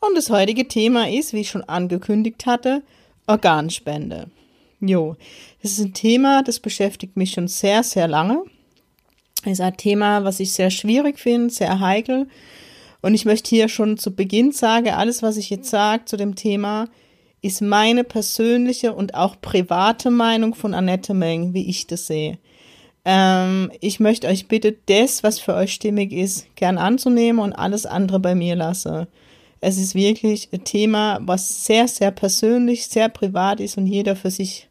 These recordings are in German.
und das heutige Thema ist, wie ich schon angekündigt hatte, Organspende. Jo, das ist ein Thema, das beschäftigt mich schon sehr, sehr lange. Es ist ein Thema, was ich sehr schwierig finde, sehr heikel. Und ich möchte hier schon zu Beginn sagen, alles, was ich jetzt sage zu dem Thema, ist meine persönliche und auch private Meinung von Annette Meng, wie ich das sehe. Ähm, ich möchte euch bitte das, was für euch stimmig ist, gern anzunehmen und alles andere bei mir lasse. Es ist wirklich ein Thema, was sehr, sehr persönlich, sehr privat ist und jeder für sich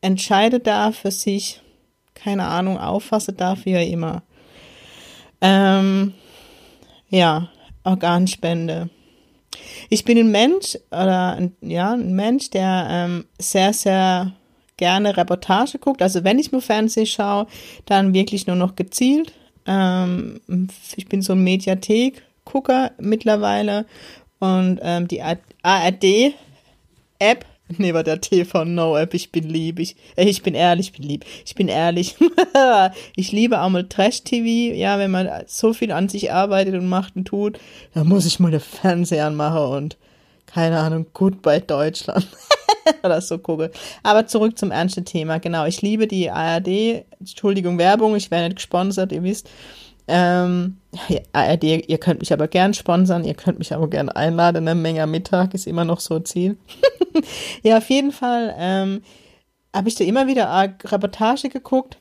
entscheidet darf, für sich, keine Ahnung, auffassen darf, wie er immer. Ähm, ja, Organspende. Ich bin ein Mensch, oder ein, ja, ein Mensch, der ähm, sehr, sehr gerne Reportage guckt. Also wenn ich mir Fernsehen schaue, dann wirklich nur noch gezielt. Ähm, ich bin so ein Mediathek-Gucker mittlerweile und ähm, die ARD-App, nee, war der TV-No-App, ich bin lieb, ich, äh, ich bin ehrlich, ich bin lieb, ich bin ehrlich. ich liebe auch mal Trash-TV, ja, wenn man so viel an sich arbeitet und macht und tut, dann muss ich mal den Fernseher anmachen und, keine Ahnung, gut bei Deutschland. Oder so gucke. Aber zurück zum ernsten Thema. Genau, ich liebe die ARD. Entschuldigung, Werbung, ich werde nicht gesponsert, ihr wisst. Ähm, ARD, ihr könnt mich aber gern sponsern, ihr könnt mich aber gern einladen. Eine Menge am Mittag ist immer noch so Ziel. ja, auf jeden Fall ähm, habe ich da immer wieder Reportage geguckt.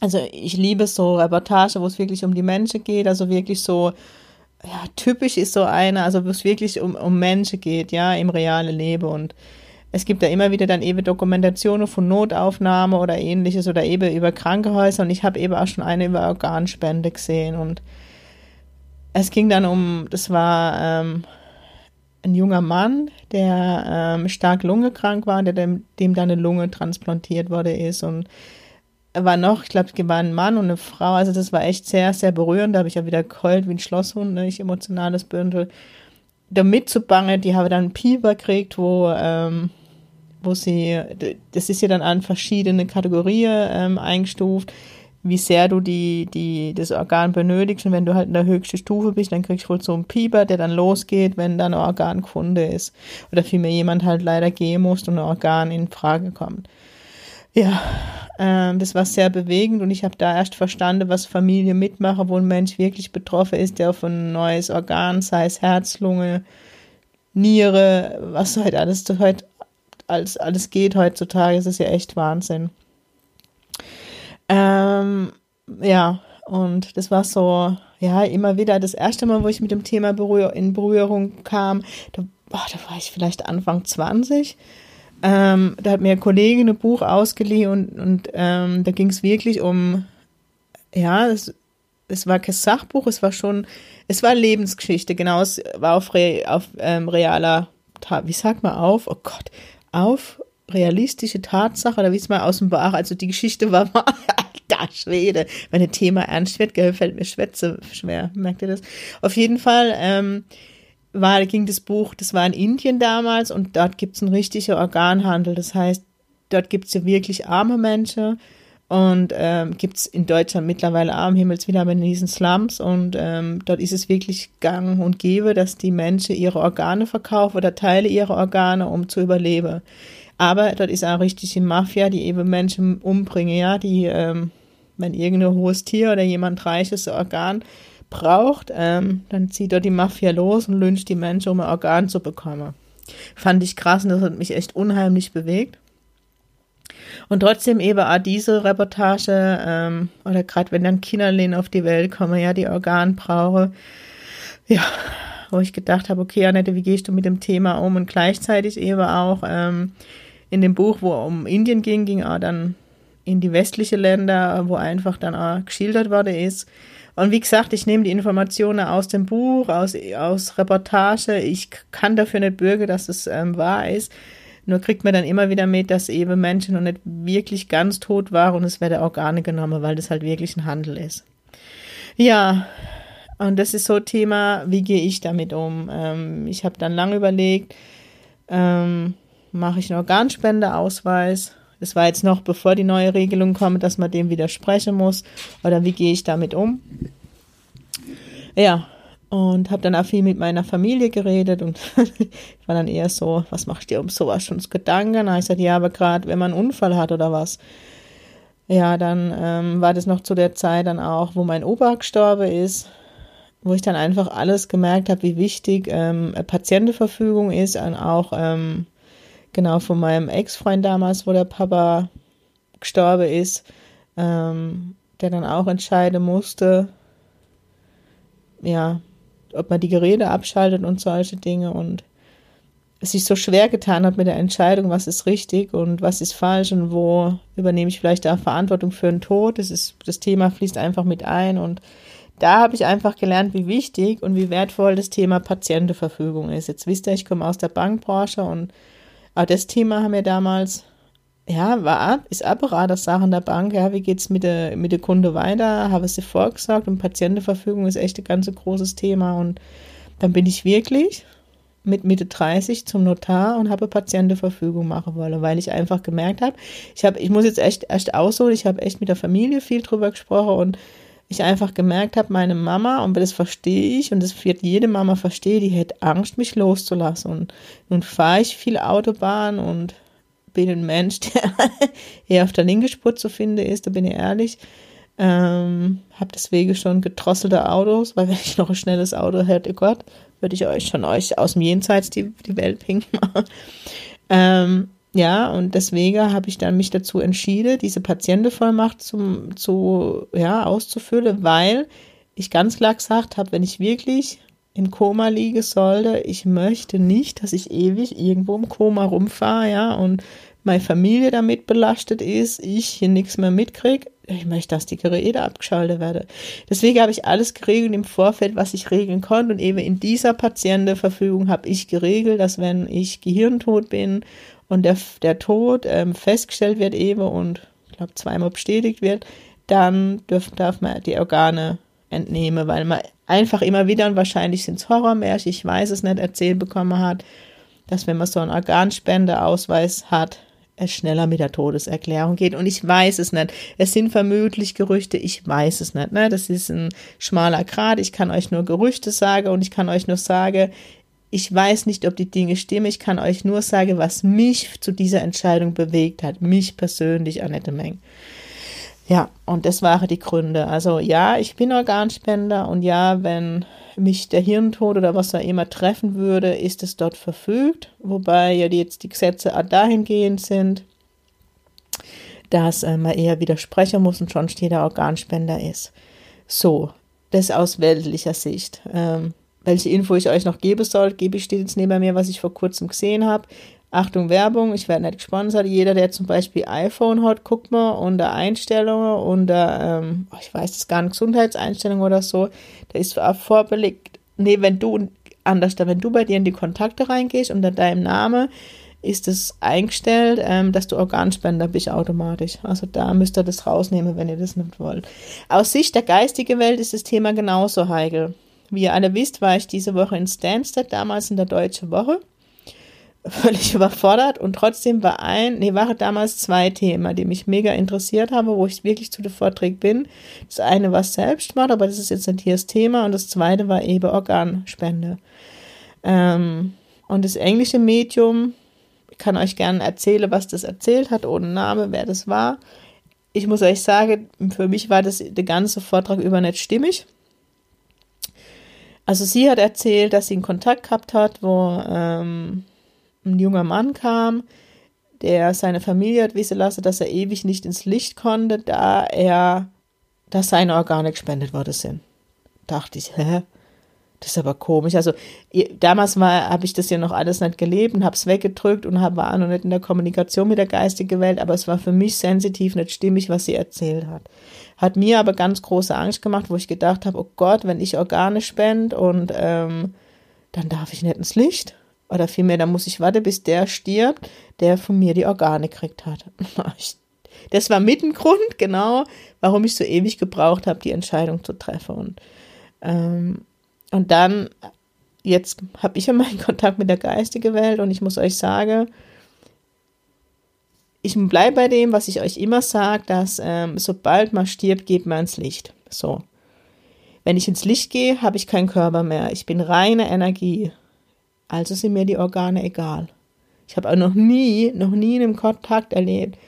Also ich liebe so Reportage, wo es wirklich um die Menschen geht, also wirklich so, ja, typisch ist so eine, also wo es wirklich um, um Menschen geht, ja, im realen Leben und es gibt ja immer wieder dann eben Dokumentationen von Notaufnahme oder ähnliches oder eben über Krankenhäuser und ich habe eben auch schon eine über Organspende gesehen und es ging dann um, das war ähm, ein junger Mann, der ähm, stark lungekrank war, der dem, dem dann eine Lunge transplantiert wurde ist und er war noch, ich glaube, es war ein Mann und eine Frau, also das war echt sehr, sehr berührend, da habe ich ja wieder geheult wie ein Schlosshund, ne? ich emotionales Bündel. Da mitzubangen, die habe dann Pieper gekriegt, wo ähm, wo sie, das ist ja dann an verschiedene Kategorien ähm, eingestuft, wie sehr du die, die, das Organ benötigst. Und wenn du halt in der höchsten Stufe bist, dann kriegst du wohl so einen Pieper, der dann losgeht, wenn dann ein Organ gefunden ist. Oder vielmehr jemand halt leider gehen muss und ein Organ in Frage kommt. Ja, ähm, das war sehr bewegend und ich habe da erst verstanden, was Familie mitmachen, wo ein Mensch wirklich betroffen ist, der auf ein neues Organ, sei es Herz, Lunge, Niere, was halt alles heute alles, alles geht heutzutage. Es ist ja echt Wahnsinn. Ähm, ja, und das war so, ja, immer wieder das erste Mal, wo ich mit dem Thema in Berührung kam. Da, boah, da war ich vielleicht Anfang 20. Ähm, da hat mir eine Kollegin ein Buch ausgeliehen und, und ähm, da ging es wirklich um, ja, es, es war kein Sachbuch, es war schon, es war Lebensgeschichte, genau, es war auf, re, auf ähm, realer, wie sagt man auf? Oh Gott, auf realistische Tatsache, oder wie es mal aus dem Bach, also die Geschichte war mal, alter Schwede, wenn ein Thema ernst wird, gell, fällt mir Schwätze schwer, merkt ihr das? Auf jeden Fall, ähm, war, ging das Buch, das war in Indien damals und dort gibt's einen richtigen Organhandel, das heißt, dort gibt's ja wirklich arme Menschen und ähm, gibt in Deutschland mittlerweile arm Himmels wieder in diesen Slums und ähm, dort ist es wirklich gang und gäbe, dass die Menschen ihre Organe verkaufen oder Teile ihrer Organe, um zu überleben. Aber dort ist auch richtig die Mafia, die eben Menschen umbringen, ja, die, ähm, wenn irgendein hohes Tier oder jemand reiches Organ braucht, ähm, dann zieht dort die Mafia los und lyncht die Menschen, um ein Organ zu bekommen. Fand ich krass und das hat mich echt unheimlich bewegt. Und trotzdem eben auch diese Reportage, ähm, oder gerade wenn dann Kinderlehnen auf die Welt kommen, ja, die Organ brauche, ja, wo ich gedacht habe, okay, Annette, wie gehst du mit dem Thema um? Und gleichzeitig eben auch ähm, in dem Buch, wo um Indien ging, ging auch dann in die westliche Länder, wo einfach dann auch geschildert worden ist. Und wie gesagt, ich nehme die Informationen aus dem Buch, aus, aus Reportage. Ich kann dafür nicht bürgen, dass es ähm, wahr ist. Nur kriegt man dann immer wieder mit, dass eben Menschen noch nicht wirklich ganz tot waren und es werden Organe genommen, weil das halt wirklich ein Handel ist. Ja, und das ist so Thema, wie gehe ich damit um? Ähm, ich habe dann lange überlegt, ähm, mache ich einen Organspendeausweis? Das war jetzt noch bevor die neue Regelung kommt, dass man dem widersprechen muss. Oder wie gehe ich damit um? Ja, und habe dann auch viel mit meiner Familie geredet und ich war dann eher so, was machst du dir um sowas schon Gedanken? ich sagte, ja, aber gerade wenn man einen Unfall hat oder was, ja, dann ähm, war das noch zu der Zeit dann auch, wo mein Opa gestorben ist wo ich dann einfach alles gemerkt habe, wie wichtig ähm, Patientenverfügung ist und auch ähm, genau von meinem Ex-Freund damals, wo der Papa gestorben ist, ähm, der dann auch entscheiden musste, ja, ob man die Geräte abschaltet und solche Dinge und es sich so schwer getan hat mit der Entscheidung, was ist richtig und was ist falsch und wo übernehme ich vielleicht auch Verantwortung für den Tod. Das ist, das Thema fließt einfach mit ein und da habe ich einfach gelernt, wie wichtig und wie wertvoll das Thema Patientenverfügung ist. Jetzt wisst ihr, ich komme aus der Bankbranche und auch das Thema haben wir damals, ja, war, ist Sachen der Bank, ja, wie geht's mit der, mit der Kunde weiter, habe sie vorgesagt? Und Patientenverfügung ist echt ein ganz großes Thema. Und dann bin ich wirklich mit Mitte 30 zum Notar und habe Patientenverfügung machen wollen, weil ich einfach gemerkt habe, ich habe, ich muss jetzt echt echt ausholen, ich habe echt mit der Familie viel drüber gesprochen und ich einfach gemerkt habe, meine Mama, und das verstehe ich, und das wird jede Mama verstehen, die hätte Angst, mich loszulassen. Und nun fahre ich viel Autobahn und bin ein Mensch, der eher auf der linken Spur zu finden ist, da bin ich ehrlich. Ähm, habe deswegen schon gedrosselte Autos, weil wenn ich noch ein schnelles Auto hätte, Gott, würde ich euch schon euch aus dem Jenseits die, die Welt pink machen. Ähm, ja, und deswegen habe ich dann mich dazu entschieden, diese Patientenvollmacht zum, zu, ja, auszufüllen, weil ich ganz klar gesagt habe, wenn ich wirklich im Koma liege sollte, ich möchte nicht, dass ich ewig irgendwo im Koma rumfahre, ja, und meine Familie damit belastet ist, ich hier nichts mehr mitkriege. Ich möchte, dass die Geräte abgeschaltet werden. Deswegen habe ich alles geregelt im Vorfeld, was ich regeln konnte. Und eben in dieser Patientenverfügung habe ich geregelt, dass wenn ich gehirntot bin und der, der Tod ähm, festgestellt wird eben und ich glaube zweimal bestätigt wird, dann dürf, darf man die Organe entnehmen, weil man einfach immer wieder, und wahrscheinlich sind es Horrormärchen, ich weiß es nicht, erzählt bekommen hat, dass wenn man so einen Organspendeausweis hat, es schneller mit der Todeserklärung geht. Und ich weiß es nicht. Es sind vermutlich Gerüchte, ich weiß es nicht. Ne? Das ist ein schmaler Grad. Ich kann euch nur Gerüchte sagen und ich kann euch nur sagen, ich weiß nicht, ob die Dinge stimmen. Ich kann euch nur sagen, was mich zu dieser Entscheidung bewegt hat. Mich persönlich, Annette Meng. Ja, und das waren die Gründe. Also ja, ich bin Organspender und ja, wenn mich der Hirntod oder was auch immer treffen würde, ist es dort verfügt. Wobei ja jetzt die Gesetze dahingehend sind, dass äh, man eher widersprechen muss und schon steht der Organspender ist. So, das aus weltlicher Sicht. Ähm, welche Info ich euch noch geben soll, gebe ich steht jetzt neben mir, was ich vor kurzem gesehen habe. Achtung, Werbung, ich werde nicht gesponsert. Jeder, der zum Beispiel iPhone hat, guckt mal unter Einstellungen, unter, ähm, oh, ich weiß das gar nicht, Gesundheitseinstellungen oder so, da ist vorbelegt, nee, wenn du, anders, wenn du bei dir in die Kontakte reingehst, unter deinem Namen, ist es eingestellt, ähm, dass du Organspender bist automatisch. Also da müsst ihr das rausnehmen, wenn ihr das nicht wollt. Aus Sicht der geistigen Welt ist das Thema genauso heikel. Wie ihr alle wisst, war ich diese Woche in Stansted, damals in der Deutsche Woche. Völlig überfordert und trotzdem war ein, nee, waren damals zwei Themen, die mich mega interessiert haben, wo ich wirklich zu dem Vortrag bin. Das eine war Selbstmord, aber das ist jetzt nicht hier das Thema und das zweite war eben Organspende. Ähm, und das englische Medium, ich kann euch gerne erzählen, was das erzählt hat, ohne Name, wer das war. Ich muss euch sagen, für mich war das der ganze Vortrag über nicht stimmig. Also sie hat erzählt, dass sie einen Kontakt gehabt hat, wo ähm, ein junger Mann kam, der seine Familie hat wissen lassen, dass er ewig nicht ins Licht konnte, da er, dass seine Organe gespendet worden sind. Dachte ich, hä? Das ist aber komisch. Also damals habe ich das ja noch alles nicht gelebt und habe es weggedrückt und hab, war noch nicht in der Kommunikation mit der geistigen Welt, aber es war für mich sensitiv, nicht stimmig, was sie erzählt hat. Hat mir aber ganz große Angst gemacht, wo ich gedacht habe, oh Gott, wenn ich Organe spende und ähm, dann darf ich nicht ins Licht. Oder vielmehr, dann muss ich warten, bis der stirbt, der von mir die Organe gekriegt hat. Das war mit ein Grund, genau, warum ich so ewig gebraucht habe, die Entscheidung zu treffen. Und ähm, und dann, jetzt habe ich ja meinen Kontakt mit der geistigen Welt und ich muss euch sagen, ich bleibe bei dem, was ich euch immer sage, dass ähm, sobald man stirbt, geht man ins Licht. So. Wenn ich ins Licht gehe, habe ich keinen Körper mehr. Ich bin reine Energie. Also sind mir die Organe egal. Ich habe auch noch nie, noch nie einen Kontakt erlebt.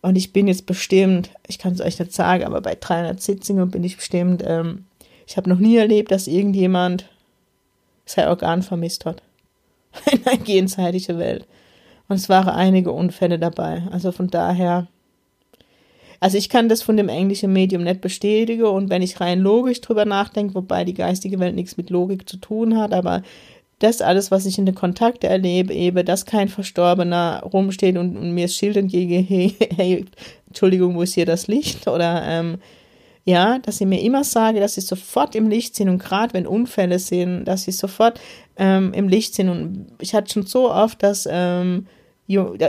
Und ich bin jetzt bestimmt, ich kann es euch nicht sagen, aber bei 300 Sitzungen bin ich bestimmt ähm, ich habe noch nie erlebt, dass irgendjemand sein Organ vermisst hat. In einer jenseitigen Welt. Und es waren einige Unfälle dabei. Also von daher. Also ich kann das von dem englischen Medium nicht bestätigen und wenn ich rein logisch drüber nachdenke, wobei die geistige Welt nichts mit Logik zu tun hat, aber das alles, was ich in den Kontakten erlebe, eben, dass kein Verstorbener rumsteht und, und mir das Schild entgegen, hey, hey, Entschuldigung, wo ist hier das Licht? Oder ähm, ja, dass ich mir immer sage, dass sie sofort im Licht sind und gerade wenn Unfälle sind, dass sie sofort ähm, im Licht sind. Und ich hatte schon so oft, dass ähm,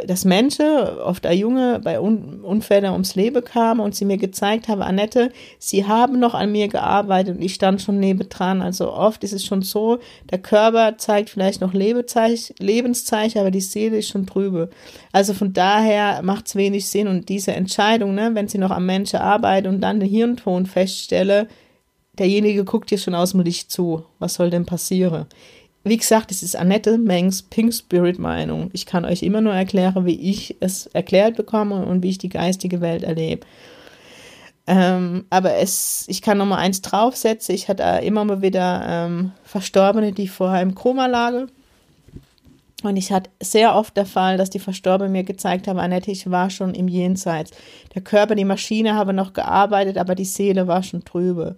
dass Menschen, oft ein Junge, bei Unfällen ums Leben kam und sie mir gezeigt haben, Annette, sie haben noch an mir gearbeitet und ich stand schon nebendran. Also oft ist es schon so, der Körper zeigt vielleicht noch Lebenszeichen, aber die Seele ist schon trübe. Also von daher macht es wenig Sinn und diese Entscheidung, ne, wenn sie noch am Menschen arbeitet und dann den Hirnton feststelle, derjenige guckt dir schon aus dem Licht zu. Was soll denn passieren? Wie gesagt, es ist Annette Mengs Pink Spirit Meinung. Ich kann euch immer nur erklären, wie ich es erklärt bekomme und wie ich die geistige Welt erlebe. Ähm, aber es, ich kann noch mal eins draufsetzen. Ich hatte immer mal wieder ähm, Verstorbene, die vorher im Koma lagen. Und ich hatte sehr oft der Fall, dass die Verstorbenen mir gezeigt haben, Annette, ich war schon im Jenseits. Der Körper, die Maschine habe noch gearbeitet, aber die Seele war schon trübe.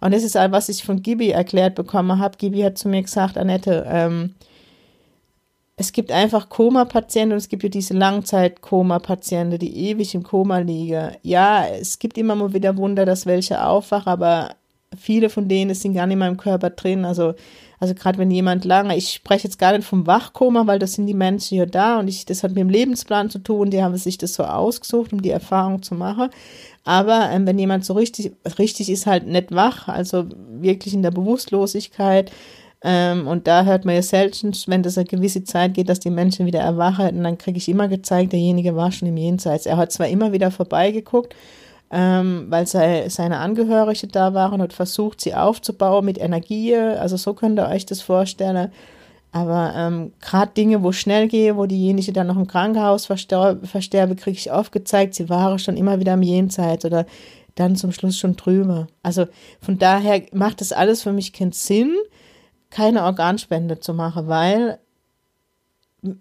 Und das ist was ich von Gibi erklärt bekommen habe. Gibi hat zu mir gesagt, Annette, ähm, es gibt einfach Koma-Patienten und es gibt ja diese Langzeit-Koma-Patienten, die ewig im Koma liegen. Ja, es gibt immer mal wieder Wunder, dass welche aufwachen, aber viele von denen sind gar nicht mehr im Körper drin. Also, also gerade wenn jemand lange, ich spreche jetzt gar nicht vom Wachkoma, weil das sind die Menschen hier da und ich, das hat mit dem Lebensplan zu tun, die haben sich das so ausgesucht, um die Erfahrung zu machen. Aber ähm, wenn jemand so richtig, richtig ist halt nicht wach, also wirklich in der Bewusstlosigkeit, ähm, und da hört man ja selten, wenn das eine gewisse Zeit geht, dass die Menschen wieder erwachen, dann kriege ich immer gezeigt, derjenige war schon im Jenseits. Er hat zwar immer wieder vorbeigeguckt, ähm, weil sei, seine Angehörige da waren und versucht, sie aufzubauen mit Energie, also so könnt ihr euch das vorstellen. Aber ähm, gerade Dinge, wo schnell gehe, wo diejenige dann noch im Krankenhaus versterbe, kriege ich aufgezeigt, sie waren schon immer wieder im Jenseits oder dann zum Schluss schon drüber. Also von daher macht das alles für mich keinen Sinn, keine Organspende zu machen, weil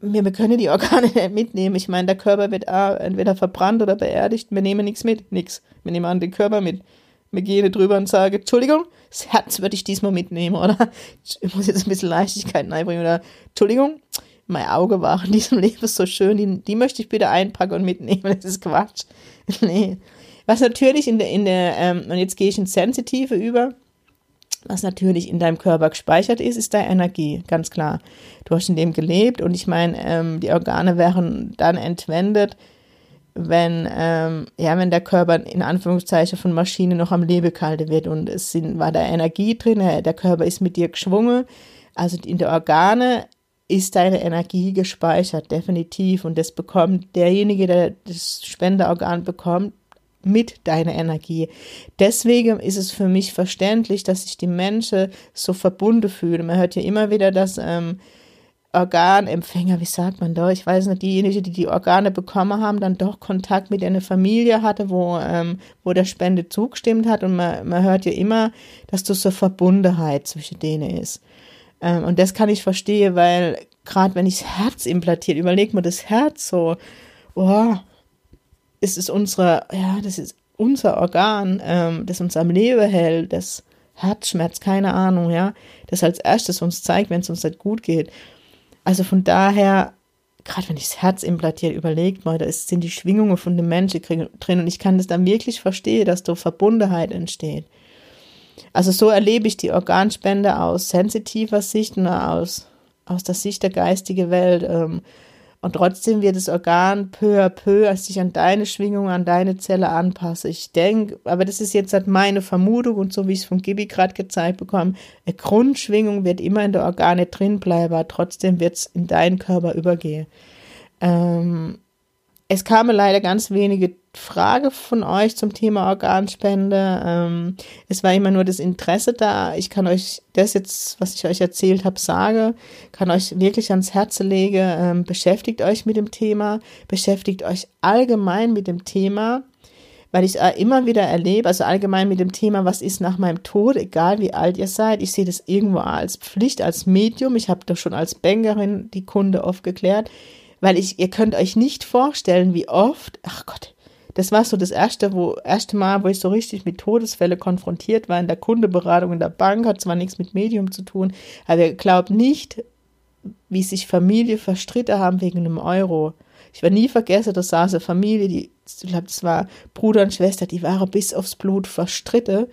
wir, wir können die Organe nicht mitnehmen. Ich meine, der Körper wird entweder verbrannt oder beerdigt. Wir nehmen nichts mit, nichts. Wir nehmen an den Körper mit wir gehen drüber und sagen, Entschuldigung, das Herz würde ich diesmal mitnehmen, oder? Ich muss jetzt ein bisschen Leichtigkeit einbringen, oder Entschuldigung, mein Auge war in diesem Leben so schön, die, die möchte ich bitte einpacken und mitnehmen, das ist Quatsch. nee. Was natürlich in der, in der, ähm, und jetzt gehe ich ins Sensitive über, was natürlich in deinem Körper gespeichert ist, ist deine Energie, ganz klar. Du hast in dem gelebt und ich meine, ähm, die Organe wären dann entwendet, wenn, ähm, ja, wenn der Körper in Anführungszeichen von Maschine noch am Leben gehalten wird und es sind, war da Energie drin, der Körper ist mit dir geschwungen, also in der Organe ist deine Energie gespeichert, definitiv. Und das bekommt derjenige, der das Spenderorgan bekommt, mit deiner Energie. Deswegen ist es für mich verständlich, dass sich die Menschen so verbunden fühlen. Man hört ja immer wieder, dass ähm, Organempfänger, wie sagt man da? Ich weiß nicht, diejenigen, die die Organe bekommen haben, dann doch Kontakt mit einer Familie hatte, wo, ähm, wo der Spende zugestimmt hat. Und man, man hört ja immer, dass das so Verbundenheit zwischen denen ist. Ähm, und das kann ich verstehen, weil gerade wenn ich das Herz implantiert, überlegt man das Herz so, oh, es ist unsere, ja, das ist unser Organ, ähm, das uns am Leben hält, das Herzschmerz, keine Ahnung, ja, das als erstes uns zeigt, wenn es uns nicht gut geht. Also von daher, gerade wenn ich das Herz implantiert, überlegt mal, da ist, sind die Schwingungen von dem Menschen drin und ich kann das dann wirklich verstehen, dass da Verbundenheit entsteht. Also so erlebe ich die Organspende aus sensitiver Sicht und aus, aus der Sicht der geistigen Welt. Ähm, und trotzdem wird das Organ peu à peu als sich an deine Schwingung, an deine Zelle anpassen. Ich denke, aber das ist jetzt halt meine Vermutung und so wie ich es von Gibi gerade gezeigt bekomme, eine Grundschwingung wird immer in der Organe drin bleiben, aber trotzdem wird es in deinen Körper übergehen. Ähm, es kamen leider ganz wenige Fragen von euch zum Thema Organspende. Ähm, es war immer nur das Interesse da. Ich kann euch das jetzt, was ich euch erzählt habe, sage, kann euch wirklich ans Herz legen. Ähm, beschäftigt euch mit dem Thema, beschäftigt euch allgemein mit dem Thema, weil ich immer wieder erlebe, also allgemein mit dem Thema, was ist nach meinem Tod, egal wie alt ihr seid. Ich sehe das irgendwo als Pflicht, als Medium. Ich habe doch schon als Bankerin die Kunde oft geklärt weil ich, ihr könnt euch nicht vorstellen, wie oft, ach Gott, das war so das erste, wo, erste Mal, wo ich so richtig mit Todesfälle konfrontiert war in der Kundeberatung in der Bank, hat zwar nichts mit Medium zu tun, aber ihr glaubt nicht, wie sich Familie verstritten haben wegen einem Euro. Ich werde nie vergessen, da saß eine Familie, die, ich glaube, das war Bruder und Schwester, die waren bis aufs Blut verstritten.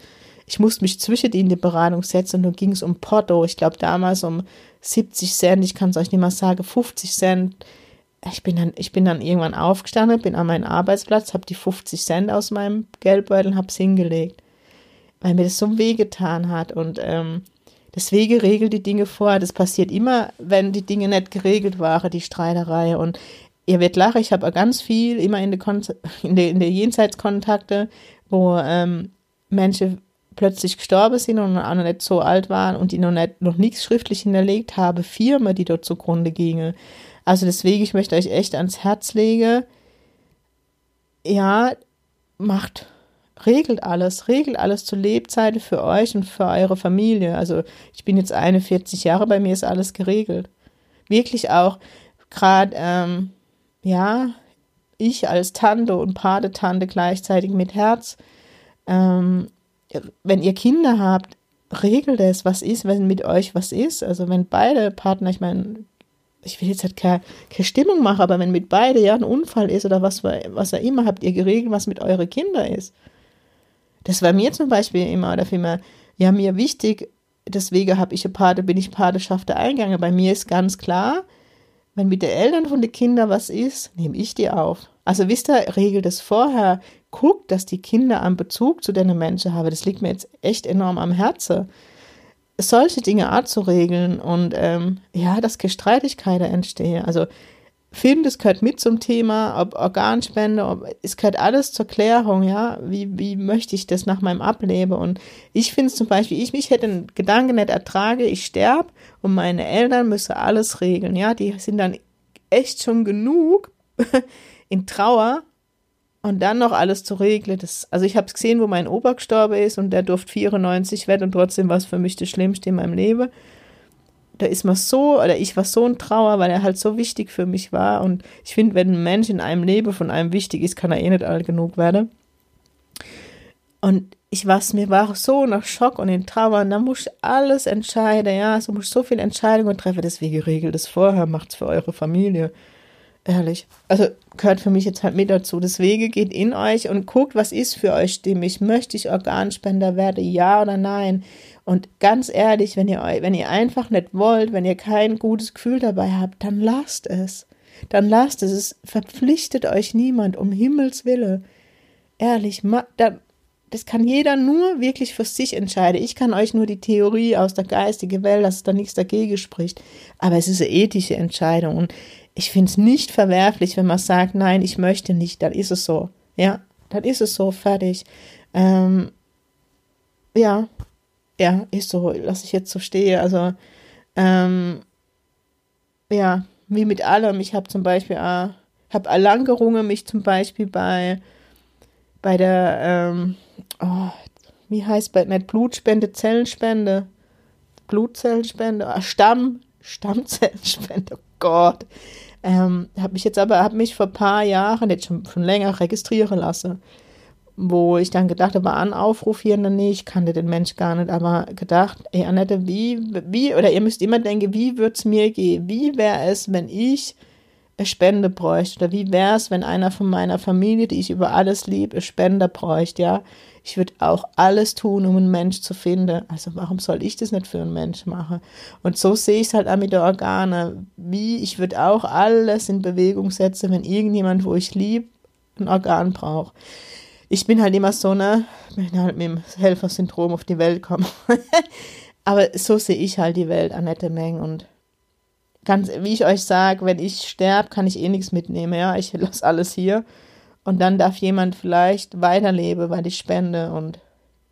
Ich musste mich zwischen die in die Beratung setzen und dann ging es um Porto. Ich glaube damals um 70 Cent, ich kann es euch nicht mal sagen, 50 Cent ich bin dann, ich bin dann irgendwann aufgestanden, bin an meinen Arbeitsplatz, habe die 50 Cent aus meinem Geldbeutel und habe es hingelegt, weil mir das so weh getan hat. Und ähm, deswegen regelt die Dinge vor. Das passiert immer, wenn die Dinge nicht geregelt waren, die Streiterei. Und ihr werdet lachen, ich habe ganz viel immer in der in der, in der Jenseitskontakte, wo ähm, Menschen plötzlich gestorben sind und auch noch nicht so alt waren und die noch nicht noch nichts schriftlich hinterlegt haben, Firmen, die dort zugrunde gingen. Also deswegen, ich möchte euch echt ans Herz legen, ja, macht, regelt alles, regelt alles zur Lebzeiten für euch und für eure Familie. Also ich bin jetzt 41 Jahre, bei mir ist alles geregelt. Wirklich auch, gerade, ähm, ja, ich als Tante und Patentante gleichzeitig mit Herz, ähm, wenn ihr Kinder habt, regelt es, was ist, wenn mit euch was ist. Also wenn beide Partner, ich meine, ich will jetzt halt keine, keine Stimmung machen, aber wenn mit beide ja ein Unfall ist oder was, was auch immer, habt ihr geregelt, was mit euren Kindern ist. Das war mir zum Beispiel immer oder vielmehr, ja, mir wichtig, deswegen habe ich eine Pate, bin ich Patenschaft eingegangen. Bei mir ist ganz klar, wenn mit den Eltern von den Kindern was ist, nehme ich die auf. Also wisst ihr, regelt es vorher, guckt, dass die Kinder einen Bezug zu den Menschen haben. Das liegt mir jetzt echt enorm am Herzen solche Dinge anzuregeln und ähm, ja, dass keine Streitigkeiten entstehen. Also Film, das gehört mit zum Thema, ob Organspende, ob, es gehört alles zur Klärung, ja, wie, wie möchte ich das nach meinem Ableben? Und ich finde es zum Beispiel, ich mich hätte einen Gedanken nicht ertrage, ich sterbe und meine Eltern müssen alles regeln, ja, die sind dann echt schon genug in Trauer und dann noch alles zu regeln, das, also ich habe es gesehen, wo mein Opa gestorben ist und der durfte 94 werden und trotzdem war es für mich das Schlimmste in meinem Leben. Da ist man so, oder ich war so ein Trauer, weil er halt so wichtig für mich war. Und ich finde, wenn ein Mensch in einem Leben von einem wichtig ist, kann er eh nicht alt genug werden. Und ich war mir war so nach Schock und in Trauer, und da muss ich alles entscheiden, ja, so muss ich so viele Entscheidungen treffen, deswegen regelt es vorher, macht es für eure Familie. Ehrlich. Also gehört für mich jetzt halt mit dazu. Deswegen geht in euch und guckt, was ist für euch stimmig. Möchte ich Organspender werden, ja oder nein? Und ganz ehrlich, wenn ihr, wenn ihr einfach nicht wollt, wenn ihr kein gutes Gefühl dabei habt, dann lasst es. Dann lasst es. Es verpflichtet euch niemand, um Himmels Wille. Ehrlich, das kann jeder nur wirklich für sich entscheiden. Ich kann euch nur die Theorie aus der geistigen Welt, dass da nichts dagegen spricht. Aber es ist eine ethische Entscheidung. Und ich finde es nicht verwerflich, wenn man sagt, nein, ich möchte nicht, dann ist es so. Ja, dann ist es so, fertig. Ähm, ja, ja, ist so, lass ich jetzt so stehen. Also, ähm, ja, wie mit allem. Ich habe zum Beispiel, äh, habe lang gerungen, mich zum Beispiel bei, bei der, ähm, oh, wie heißt bei nicht Blutspende, Zellenspende, Blutzellenspende, ah, Stamm, Stammzellenspende, Gott. Ähm, habe mich jetzt aber, habe mich vor ein paar Jahren, jetzt schon, schon länger registrieren lassen. wo ich dann gedacht habe, ein Aufruf hier in der Nähe, ich kannte den Mensch gar nicht, aber gedacht, ey Annette, wie, wie, oder ihr müsst immer denken, wie würde es mir gehen? Wie wäre es, wenn ich Spende bräuchte? Oder wie wäre es, wenn einer von meiner Familie, die ich über alles liebe, eine Spende bräuchte, ja? Ich würde auch alles tun, um einen Mensch zu finden. Also warum soll ich das nicht für einen Mensch machen? Und so sehe ich es halt auch mit den Organen. Wie, ich würde auch alles in Bewegung setzen, wenn irgendjemand, wo ich liebe, ein Organ braucht ich bin halt immer so, ne, bin halt mit dem Helfersyndrom auf die Welt gekommen. Aber so sehe ich halt die Welt, Annette Meng. Und ganz, wie ich euch sage, wenn ich sterbe, kann ich eh nichts mitnehmen. Ja, ich lasse alles hier. Und dann darf jemand vielleicht weiterleben, weil ich spende und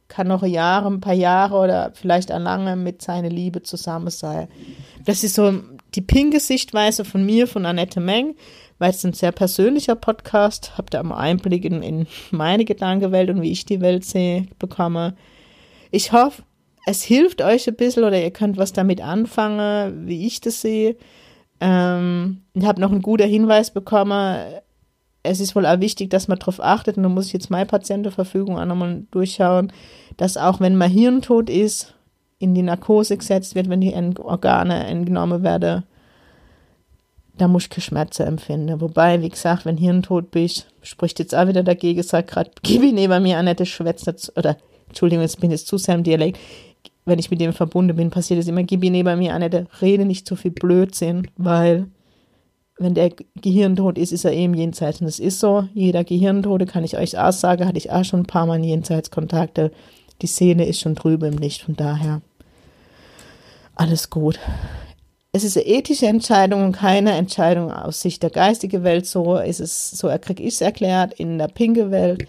kann noch Jahre, ein paar Jahre oder vielleicht auch lange mit seiner Liebe zusammen sein. Das ist so die pinke Sichtweise von mir, von Annette Meng weil es ein sehr persönlicher Podcast. Habt ihr einen Einblick in, in meine Gedankenwelt und wie ich die Welt sehe, bekomme. Ich hoffe, es hilft euch ein bisschen oder ihr könnt was damit anfangen, wie ich das sehe. Ähm, ich habe noch einen guten Hinweis bekommen. Es ist wohl auch wichtig, dass man darauf achtet, und da muss ich jetzt meine Patientenverfügung auch nochmal durchschauen, dass auch wenn man hirntot ist, in die Narkose gesetzt wird, wenn die Organe entnommen werden, da muss ich keine Schmerzen empfinden. Wobei, wie gesagt, wenn Hirntod bist, spricht jetzt auch wieder dagegen, sagt gerade, gib ihn neben mir, Annette schwätzt, oder, Entschuldigung, jetzt bin ich jetzt zu sehr im Dialekt, wenn ich mit dem verbunden bin, passiert es immer, gib ihn neben mir, Annette, rede nicht zu viel Blödsinn, weil wenn der Gehirntod ist, ist er eben jenseits. Und das ist so, jeder Gehirntode, kann ich euch auch sagen, hatte ich auch schon ein paar Mal Jenseitskontakte. Die Szene ist schon drüben im Licht, von daher alles gut es ist eine ethische Entscheidung und keine Entscheidung aus Sicht der geistigen Welt. So ist es, so kriege ich es erklärt in der pinke Welt.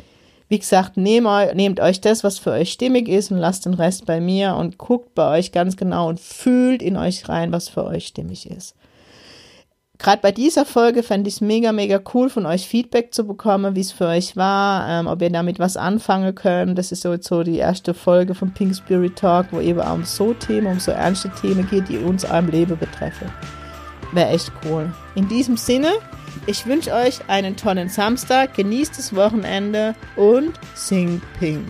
Wie gesagt, nehmt, euch das, was für euch stimmig ist und lasst den Rest bei mir und guckt bei euch ganz genau und fühlt in euch rein, was für euch stimmig ist gerade bei dieser Folge fände ich es mega, mega cool, von euch Feedback zu bekommen, wie es für euch war, ähm, ob ihr damit was anfangen könnt. Das ist so, so die erste Folge vom Pink Spirit Talk, wo eben auch um so Themen, um so ernste Themen geht, die uns am Leben betreffen. Wäre echt cool. In diesem Sinne, ich wünsche euch einen tollen Samstag, genießt das Wochenende und sing Pink.